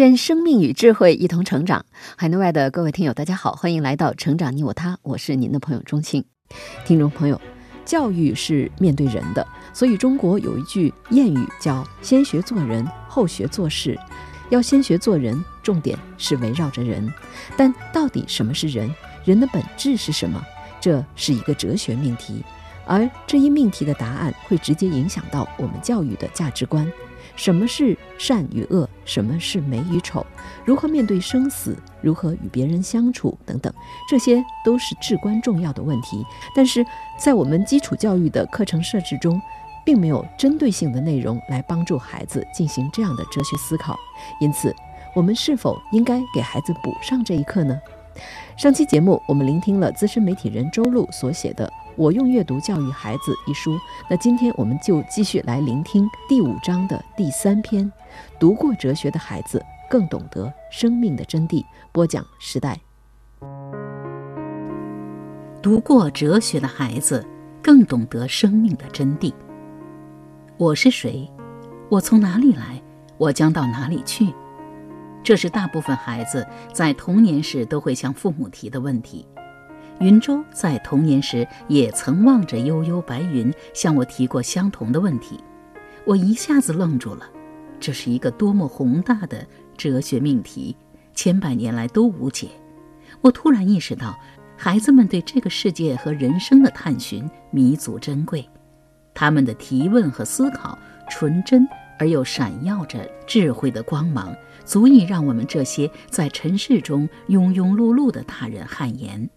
愿生命与智慧一同成长。海内外的各位听友，大家好，欢迎来到《成长你我他》，我是您的朋友钟庆。听众朋友，教育是面对人的，所以中国有一句谚语叫“先学做人，后学做事”。要先学做人，重点是围绕着人。但到底什么是人？人的本质是什么？这是一个哲学命题，而这一命题的答案会直接影响到我们教育的价值观。什么是善与恶？什么是美与丑？如何面对生死？如何与别人相处？等等，这些都是至关重要的问题。但是在我们基础教育的课程设置中，并没有针对性的内容来帮助孩子进行这样的哲学思考。因此，我们是否应该给孩子补上这一课呢？上期节目，我们聆听了资深媒体人周璐所写的。我用阅读教育孩子一书，那今天我们就继续来聆听第五章的第三篇。读过哲学的孩子更懂得生命的真谛。播讲时代。读过哲学的孩子更懂得生命的真谛。我是谁？我从哪里来？我将到哪里去？这是大部分孩子在童年时都会向父母提的问题。云舟在童年时也曾望着悠悠白云，向我提过相同的问题。我一下子愣住了，这是一个多么宏大的哲学命题，千百年来都无解。我突然意识到，孩子们对这个世界和人生的探寻弥足珍贵，他们的提问和思考纯真而又闪耀着智慧的光芒，足以让我们这些在尘世中庸庸碌碌的大人汗颜。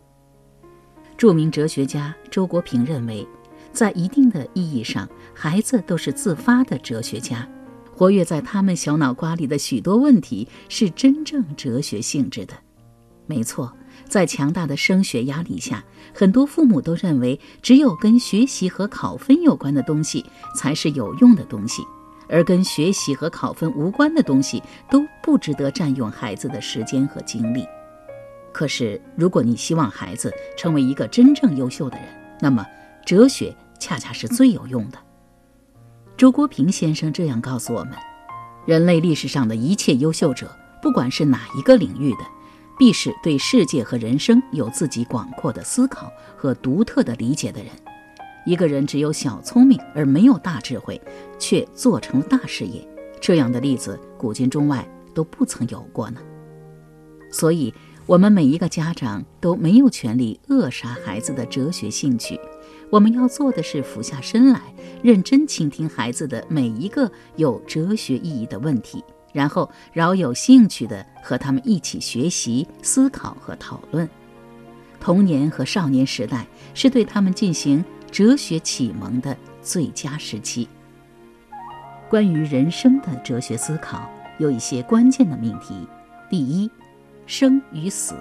著名哲学家周国平认为，在一定的意义上，孩子都是自发的哲学家，活跃在他们小脑瓜里的许多问题是真正哲学性质的。没错，在强大的升学压力下，很多父母都认为，只有跟学习和考分有关的东西才是有用的东西，而跟学习和考分无关的东西都不值得占用孩子的时间和精力。可是，如果你希望孩子成为一个真正优秀的人，那么哲学恰恰是最有用的。周国平先生这样告诉我们：人类历史上的一切优秀者，不管是哪一个领域的，必是对世界和人生有自己广阔的思考和独特的理解的人。一个人只有小聪明而没有大智慧，却做成了大事业，这样的例子古今中外都不曾有过呢。所以。我们每一个家长都没有权利扼杀孩子的哲学兴趣。我们要做的是俯下身来，认真倾听孩子的每一个有哲学意义的问题，然后饶有兴趣地和他们一起学习、思考和讨论。童年和少年时代是对他们进行哲学启蒙的最佳时期。关于人生的哲学思考，有一些关键的命题：第一。生与死。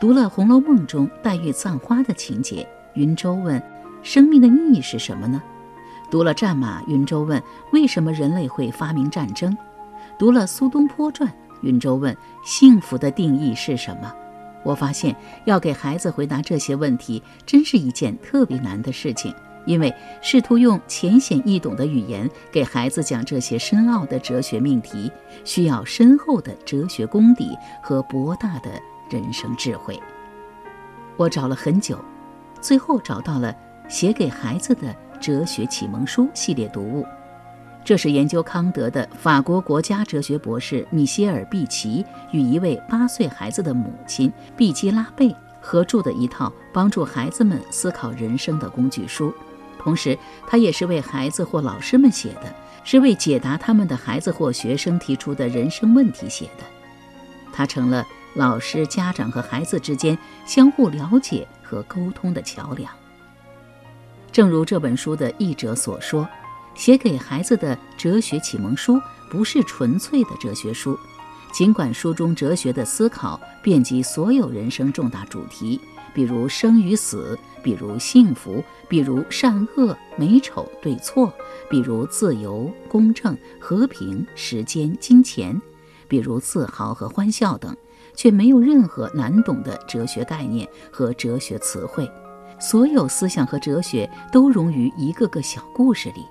读了《红楼梦》中黛玉葬花的情节，云舟问：“生命的意义是什么呢？”读了《战马》，云舟问：“为什么人类会发明战争？”读了《苏东坡传》，云舟问：“幸福的定义是什么？”我发现，要给孩子回答这些问题，真是一件特别难的事情。因为试图用浅显易懂的语言给孩子讲这些深奥的哲学命题，需要深厚的哲学功底和博大的人生智慧。我找了很久，最后找到了写给孩子的哲学启蒙书系列读物。这是研究康德的法国国家哲学博士米歇尔·毕奇与一位八岁孩子的母亲毕基拉贝合著的一套帮助孩子们思考人生的工具书。同时，他也是为孩子或老师们写的，是为解答他们的孩子或学生提出的人生问题写的。他成了老师、家长和孩子之间相互了解和沟通的桥梁。正如这本书的译者所说，写给孩子的哲学启蒙书不是纯粹的哲学书。尽管书中哲学的思考遍及所有人生重大主题，比如生与死，比如幸福，比如善恶、美丑、对错，比如自由、公正、和平、时间、金钱，比如自豪和欢笑等，却没有任何难懂的哲学概念和哲学词汇。所有思想和哲学都融于一个个小故事里。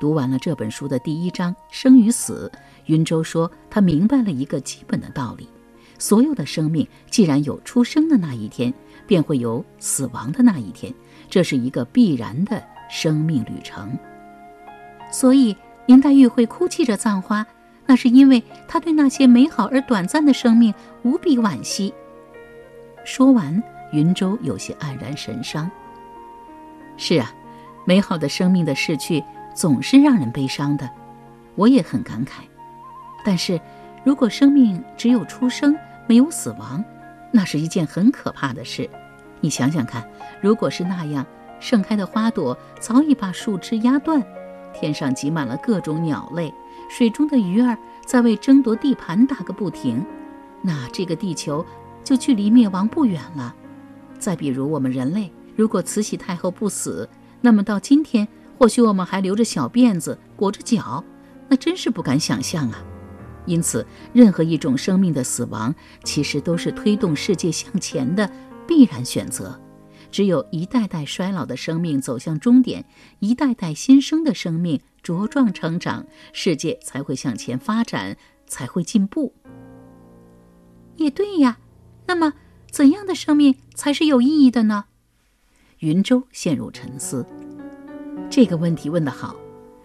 读完了这本书的第一章《生与死》，云舟说他明白了一个基本的道理：所有的生命既然有出生的那一天，便会有死亡的那一天，这是一个必然的生命旅程。所以林黛玉会哭泣着葬花，那是因为她对那些美好而短暂的生命无比惋惜。说完。云舟有些黯然神伤。是啊，美好的生命的逝去总是让人悲伤的，我也很感慨。但是，如果生命只有出生没有死亡，那是一件很可怕的事。你想想看，如果是那样，盛开的花朵早已把树枝压断，天上挤满了各种鸟类，水中的鱼儿在为争夺地盘打个不停，那这个地球就距离灭亡不远了。再比如，我们人类如果慈禧太后不死，那么到今天，或许我们还留着小辫子，裹着脚，那真是不敢想象啊！因此，任何一种生命的死亡，其实都是推动世界向前的必然选择。只有一代代衰老的生命走向终点，一代代新生的生命茁壮成长，世界才会向前发展，才会进步。也对呀，那么。怎样的生命才是有意义的呢？云舟陷入沉思。这个问题问得好。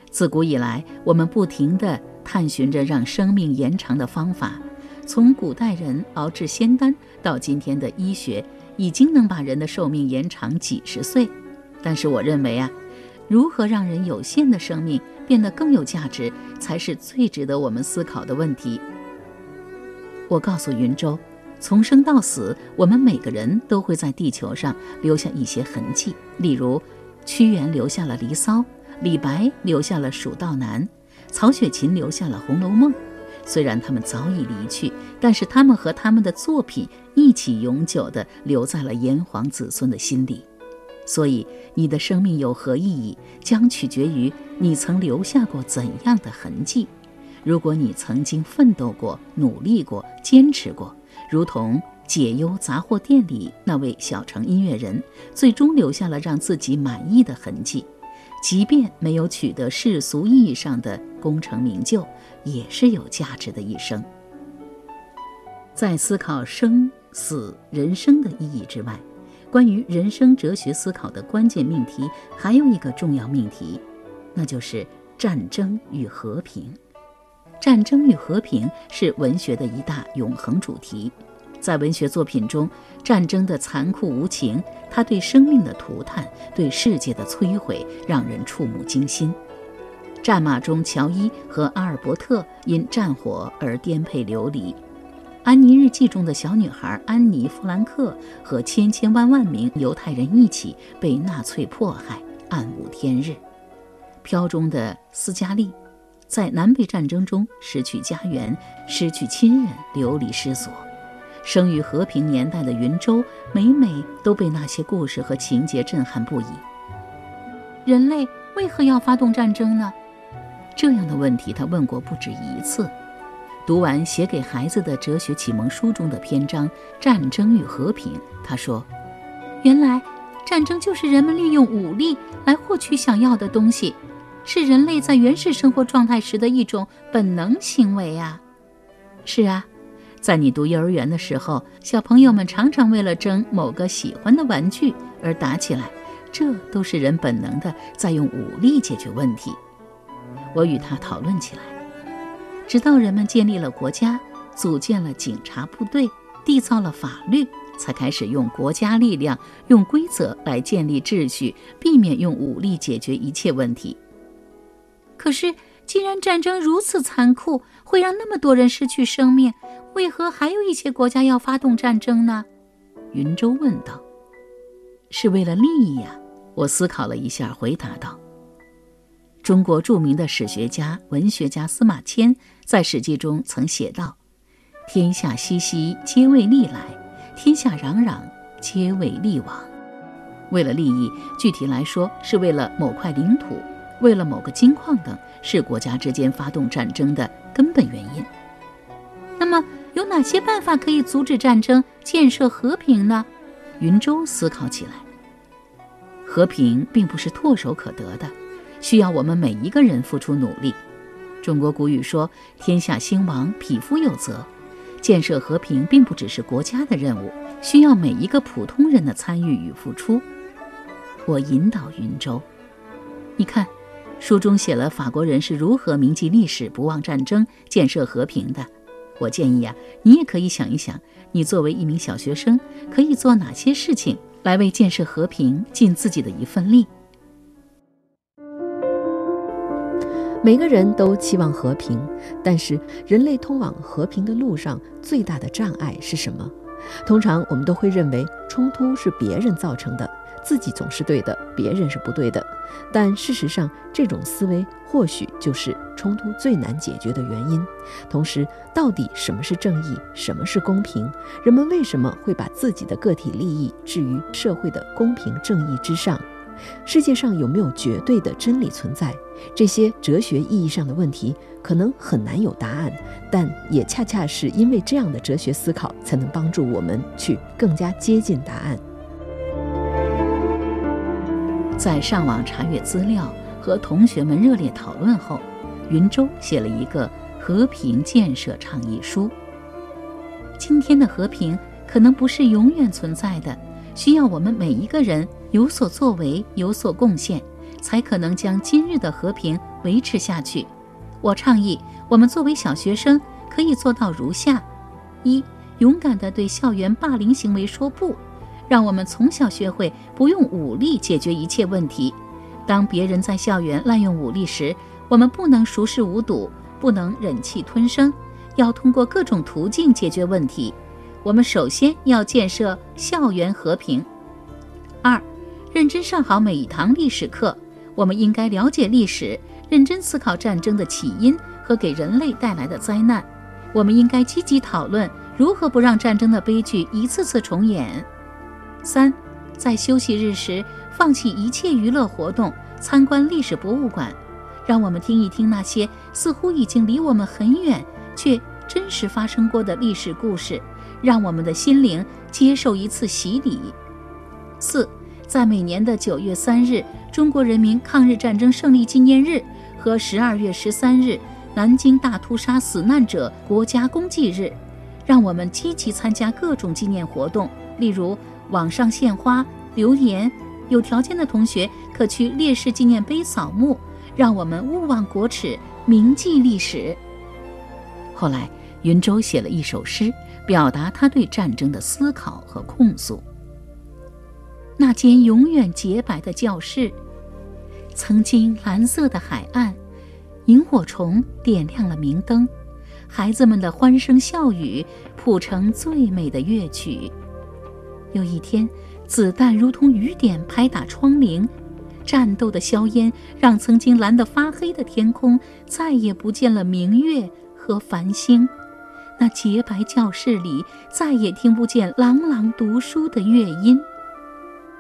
自古以来，我们不停地探寻着让生命延长的方法。从古代人熬制仙丹，到今天的医学，已经能把人的寿命延长几十岁。但是，我认为啊，如何让人有限的生命变得更有价值，才是最值得我们思考的问题。我告诉云舟。从生到死，我们每个人都会在地球上留下一些痕迹。例如，屈原留下了《离骚》，李白留下了《蜀道难》，曹雪芹留下了《红楼梦》。虽然他们早已离去，但是他们和他们的作品一起永久地留在了炎黄子孙的心里。所以，你的生命有何意义，将取决于你曾留下过怎样的痕迹。如果你曾经奋斗过、努力过、坚持过，如同解忧杂货店里那位小城音乐人，最终留下了让自己满意的痕迹，即便没有取得世俗意义上的功成名就，也是有价值的一生。在思考生死、人生的意义之外，关于人生哲学思考的关键命题，还有一个重要命题，那就是战争与和平。战争与和平是文学的一大永恒主题，在文学作品中，战争的残酷无情，它对生命的涂炭，对世界的摧毁，让人触目惊心。战马中，乔伊和阿尔伯特因战火而颠沛流离；《安妮日记》中的小女孩安妮·弗兰克和千千万万名犹太人一起被纳粹迫害，暗无天日。《飘》中的斯嘉丽。在南北战争中失去家园、失去亲人、流离失所，生于和平年代的云舟，每每都被那些故事和情节震撼不已。人类为何要发动战争呢？这样的问题他问过不止一次。读完写给孩子的哲学启蒙书中的篇章《战争与和平》，他说：“原来，战争就是人们利用武力来获取想要的东西。”是人类在原始生活状态时的一种本能行为啊！是啊，在你读幼儿园的时候，小朋友们常常为了争某个喜欢的玩具而打起来，这都是人本能的在用武力解决问题。我与他讨论起来，直到人们建立了国家，组建了警察部队，缔造了法律，才开始用国家力量、用规则来建立秩序，避免用武力解决一切问题。可是，既然战争如此残酷，会让那么多人失去生命，为何还有一些国家要发动战争呢？云舟问道。是为了利益呀，我思考了一下，回答道。中国著名的史学家、文学家司马迁在《史记》中曾写道：“天下熙熙，皆为利来；天下攘攘，皆为利往。”为了利益，具体来说是为了某块领土，为了某个金矿等，是国家之间发动战争的根本原因。那么，有哪些办法可以阻止战争、建设和平呢？云舟思考起来。和平并不是唾手可得的，需要我们每一个人付出努力。中国古语说：“天下兴亡，匹夫有责。”建设和平并不只是国家的任务，需要每一个普通人的参与与付出。我引导云舟，你看，书中写了法国人是如何铭记历史、不忘战争、建设和平的。我建议呀，你也可以想一想，你作为一名小学生，可以做哪些事情来为建设和平尽自己的一份力。每个人都期望和平，但是人类通往和平的路上最大的障碍是什么？通常我们都会认为冲突是别人造成的。自己总是对的，别人是不对的。但事实上，这种思维或许就是冲突最难解决的原因。同时，到底什么是正义，什么是公平？人们为什么会把自己的个体利益置于社会的公平正义之上？世界上有没有绝对的真理存在？这些哲学意义上的问题可能很难有答案，但也恰恰是因为这样的哲学思考，才能帮助我们去更加接近答案。在上网查阅资料和同学们热烈讨论后，云舟写了一个和平建设倡议书。今天的和平可能不是永远存在的，需要我们每一个人有所作为、有所贡献，才可能将今日的和平维持下去。我倡议，我们作为小学生可以做到如下：一、勇敢地对校园霸凌行为说不。让我们从小学会不用武力解决一切问题。当别人在校园滥用武力时，我们不能熟视无睹，不能忍气吞声，要通过各种途径解决问题。我们首先要建设校园和平。二，认真上好每一堂历史课。我们应该了解历史，认真思考战争的起因和给人类带来的灾难。我们应该积极讨论如何不让战争的悲剧一次次重演。三，在休息日时放弃一切娱乐活动，参观历史博物馆，让我们听一听那些似乎已经离我们很远却真实发生过的历史故事，让我们的心灵接受一次洗礼。四，在每年的九月三日中国人民抗日战争胜利纪念日和十二月十三日南京大屠杀死难者国家公祭日，让我们积极参加各种纪念活动，例如。网上献花、留言，有条件的同学可去烈士纪念碑扫墓，让我们勿忘国耻，铭记历史。后来，云舟写了一首诗，表达他对战争的思考和控诉。那间永远洁白的教室，曾经蓝色的海岸，萤火虫点亮了明灯，孩子们的欢声笑语谱成最美的乐曲。有一天，子弹如同雨点拍打窗棂，战斗的硝烟让曾经蓝得发黑的天空再也不见了明月和繁星。那洁白教室里再也听不见朗朗读书的乐音。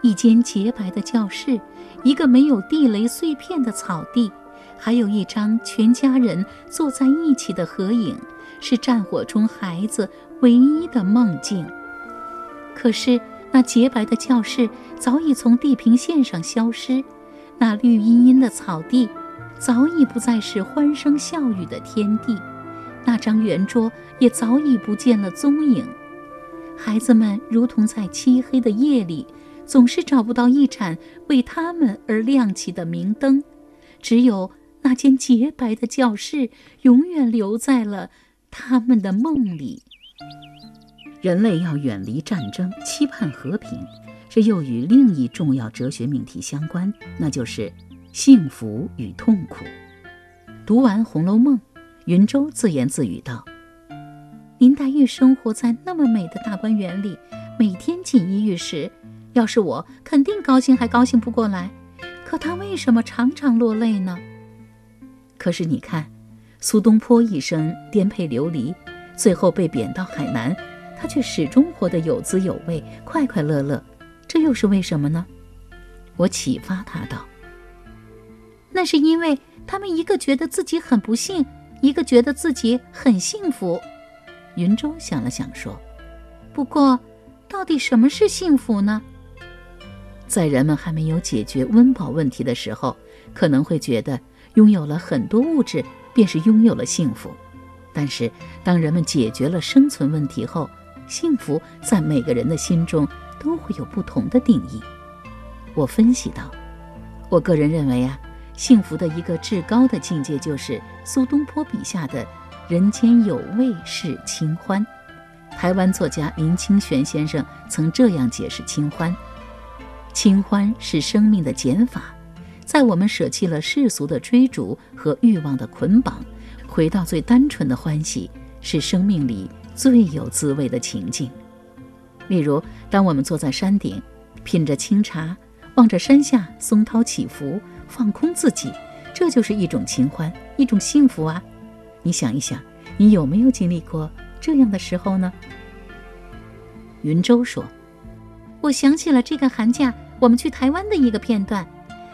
一间洁白的教室，一个没有地雷碎片的草地，还有一张全家人坐在一起的合影，是战火中孩子唯一的梦境。可是，那洁白的教室早已从地平线上消失，那绿茵茵的草地早已不再是欢声笑语的天地，那张圆桌也早已不见了踪影。孩子们如同在漆黑的夜里，总是找不到一盏为他们而亮起的明灯，只有那间洁白的教室永远留在了他们的梦里。人类要远离战争，期盼和平，这又与另一重要哲学命题相关，那就是幸福与痛苦。读完《红楼梦》，云舟自言自语道：“林黛玉生活在那么美的大观园里，每天锦衣玉食，要是我，肯定高兴还高兴不过来。可她为什么常常落泪呢？可是你看，苏东坡一生颠沛流离，最后被贬到海南，他却始终活得有滋有味、快快乐乐，这又是为什么呢？我启发他道：“那是因为他们一个觉得自己很不幸，一个觉得自己很幸福。”云舟想了想说：“不过，到底什么是幸福呢？”在人们还没有解决温饱问题的时候，可能会觉得拥有了很多物质便是拥有了幸福。但是，当人们解决了生存问题后，幸福在每个人的心中都会有不同的定义。我分析道：“我个人认为啊，幸福的一个至高的境界就是苏东坡笔下的‘人间有味是清欢’。台湾作家林清玄先生曾这样解释清欢。”清欢是生命的减法，在我们舍弃了世俗的追逐和欲望的捆绑，回到最单纯的欢喜，是生命里最有滋味的情境。例如，当我们坐在山顶，品着清茶，望着山下松涛起伏，放空自己，这就是一种清欢，一种幸福啊！你想一想，你有没有经历过这样的时候呢？云舟说。我想起了这个寒假我们去台湾的一个片段。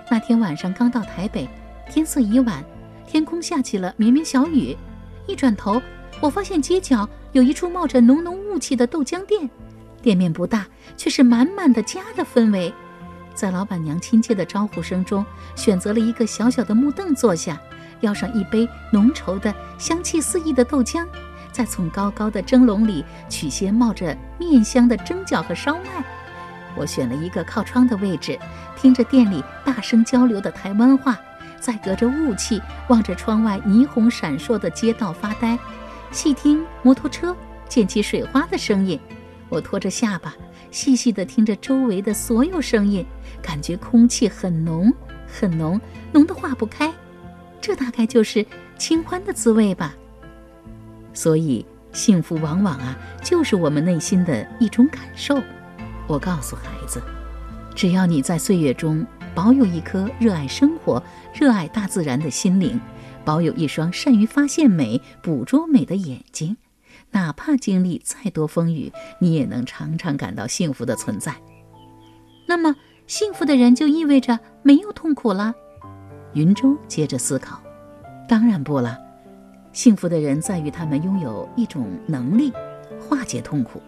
那天晚上刚到台北，天色已晚，天空下起了绵绵小雨。一转头，我发现街角有一处冒着浓浓雾气的豆浆店，店面不大，却是满满的家的氛围。在老板娘亲切的招呼声中，选择了一个小小的木凳坐下，要上一杯浓稠的、香气四溢的豆浆，再从高高的蒸笼里取些冒着面香的蒸饺和烧麦。我选了一个靠窗的位置，听着店里大声交流的台湾话，再隔着雾气望着窗外霓虹闪烁的街道发呆，细听摩托车溅起水花的声音。我托着下巴，细细地听着周围的所有声音，感觉空气很浓很浓，浓得化不开。这大概就是清欢的滋味吧。所以，幸福往往啊，就是我们内心的一种感受。我告诉孩子，只要你在岁月中保有一颗热爱生活、热爱大自然的心灵，保有一双善于发现美、捕捉美的眼睛，哪怕经历再多风雨，你也能常常感到幸福的存在。那么，幸福的人就意味着没有痛苦了？云舟接着思考：当然不了。幸福的人在于他们拥有一种能力，化解痛苦。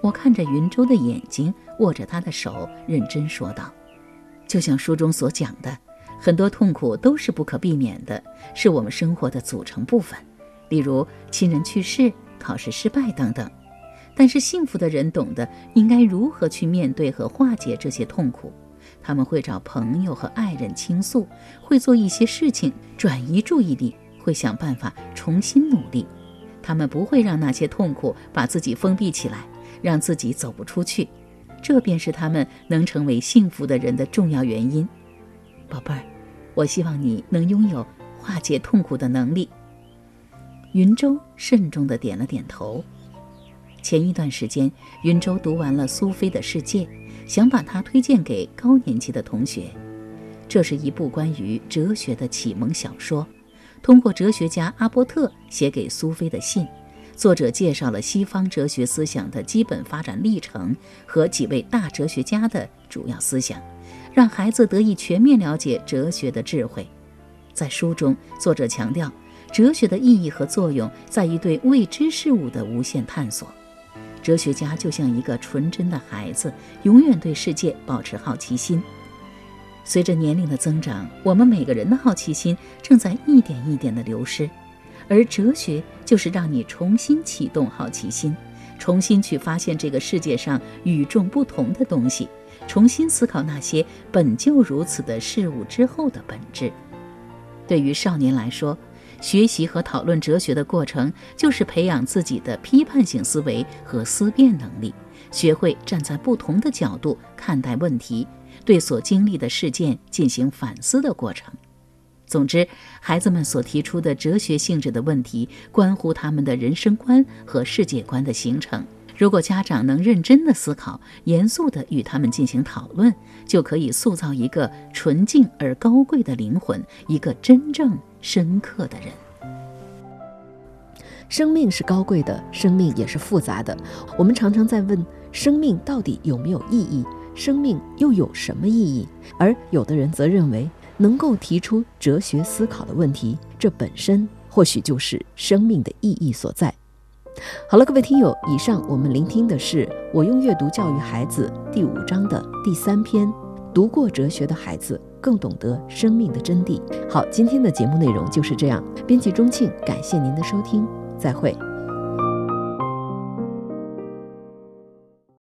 我看着云舟的眼睛，握着他的手，认真说道：“就像书中所讲的，很多痛苦都是不可避免的，是我们生活的组成部分，例如亲人去世、考试失败等等。但是幸福的人懂得应该如何去面对和化解这些痛苦，他们会找朋友和爱人倾诉，会做一些事情转移注意力，会想办法重新努力。他们不会让那些痛苦把自己封闭起来。”让自己走不出去，这便是他们能成为幸福的人的重要原因。宝贝儿，我希望你能拥有化解痛苦的能力。云舟慎重地点了点头。前一段时间，云舟读完了苏菲的世界，想把它推荐给高年级的同学。这是一部关于哲学的启蒙小说，通过哲学家阿波特写给苏菲的信。作者介绍了西方哲学思想的基本发展历程和几位大哲学家的主要思想，让孩子得以全面了解哲学的智慧。在书中，作者强调，哲学的意义和作用在于对未知事物的无限探索。哲学家就像一个纯真的孩子，永远对世界保持好奇心。随着年龄的增长，我们每个人的好奇心正在一点一点地流失。而哲学就是让你重新启动好奇心，重新去发现这个世界上与众不同的东西，重新思考那些本就如此的事物之后的本质。对于少年来说，学习和讨论哲学的过程，就是培养自己的批判性思维和思辨能力，学会站在不同的角度看待问题，对所经历的事件进行反思的过程。总之，孩子们所提出的哲学性质的问题，关乎他们的人生观和世界观的形成，如果家长能认真的思考，严肃的与他们进行讨论，就可以塑造一个纯净而高贵的灵魂，一个真正深刻的人。生命是高贵的，生命也是复杂的。我们常常在问：生命到底有没有意义？生命又有什么意义？而有的人则认为，能够提出哲学思考的问题，这本身或许就是生命的意义所在。好了，各位听友，以上我们聆听的是《我用阅读教育孩子》第五章的第三篇：读过哲学的孩子更懂得生命的真谛。好，今天的节目内容就是这样。编辑钟庆，感谢您的收听。再会。